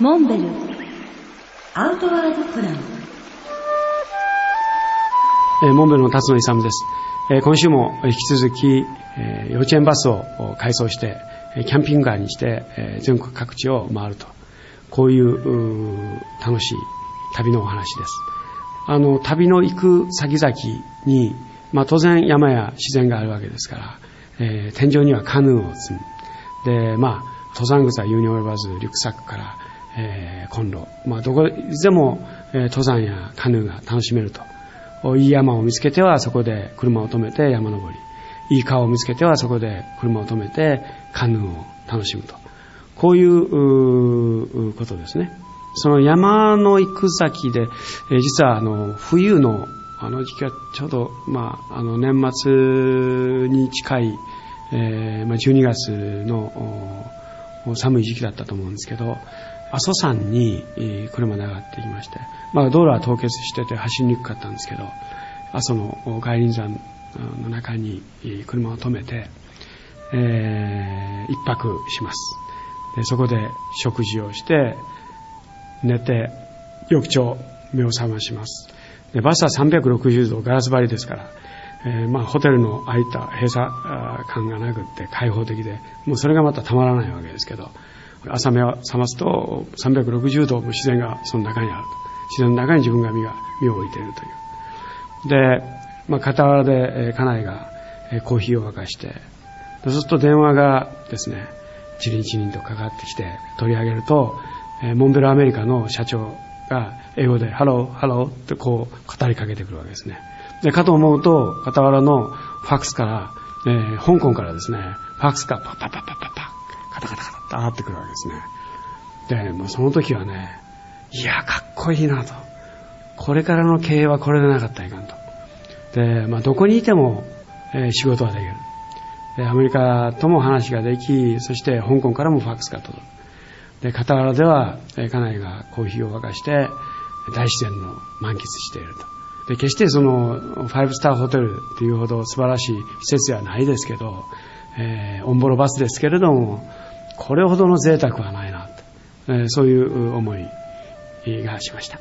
モンベルアウトワードプランえーモンベルの辰野勇です。えー今週も引き続き、えー幼稚園バスを改装して、キャンピングカーにして、えー全国各地を回ると。こういうう楽しい旅のお話です。あの、旅の行く先々に、まあ当然山や自然があるわけですから、えー天井にはカヌーを積む。で、まあ、登山靴は言うに及ばず、リュックサックから、えーコンロ。まあ、どこでも、えー登山やカヌーが楽しめると。いい山を見つけてはそこで車を止めて山登り。いい川を見つけてはそこで車を止めてカヌーを楽しむと。こういううことですね。その山の行く先で、えー実はあの、冬のあの時期はちょうど、まあ、あの、年末に近い、えーまあ、12月の寒い時期だったと思うんですけど、阿蘇山に車で上がってきまして、まあ、道路は凍結してて走りにくかったんですけど、阿蘇の外輪山の中に車を止めて、えー一泊します。でそこで食事をして、寝て、翌朝目を覚まします。でバスは360度ガラス張りですから、えーまあ、ホテルのああいった閉鎖感がなくって開放的で、もうそれがまたたまらないわけですけど、朝目を覚ますと360度も自然がその中にあると。自然の中に自分が身が身を置いているという。で、まあ、傍らで、家内が、えコーヒーを沸かして、そうすると電話がですね、チリンチリンとかかってきて取り上げると、えモンベルアメリカの社長が英語で Hello, hello ってこう語りかけてくるわけですね。で、かと思うと、傍らのファックスから、えー香港からですね、ファックスがパッパッパッパッパッパカタカタカタってくるわけですね。で、もうその時はね、いや、かっこいいなと。これからの経営はこれでなかったらいかんと。で、まあ、どこにいても、えー仕事はできる。で、アメリカとも話ができ、そして香港からもファックスが届く。で、傍らでは、えー家内がコーヒーを沸かして、大自然の満喫していると。で、決してその、ファイブスターホテルというほど素晴らしい施設ではないですけど、えーオンボロバスですけれども、これほどの贅沢はないなと、えーそういう思いがしました。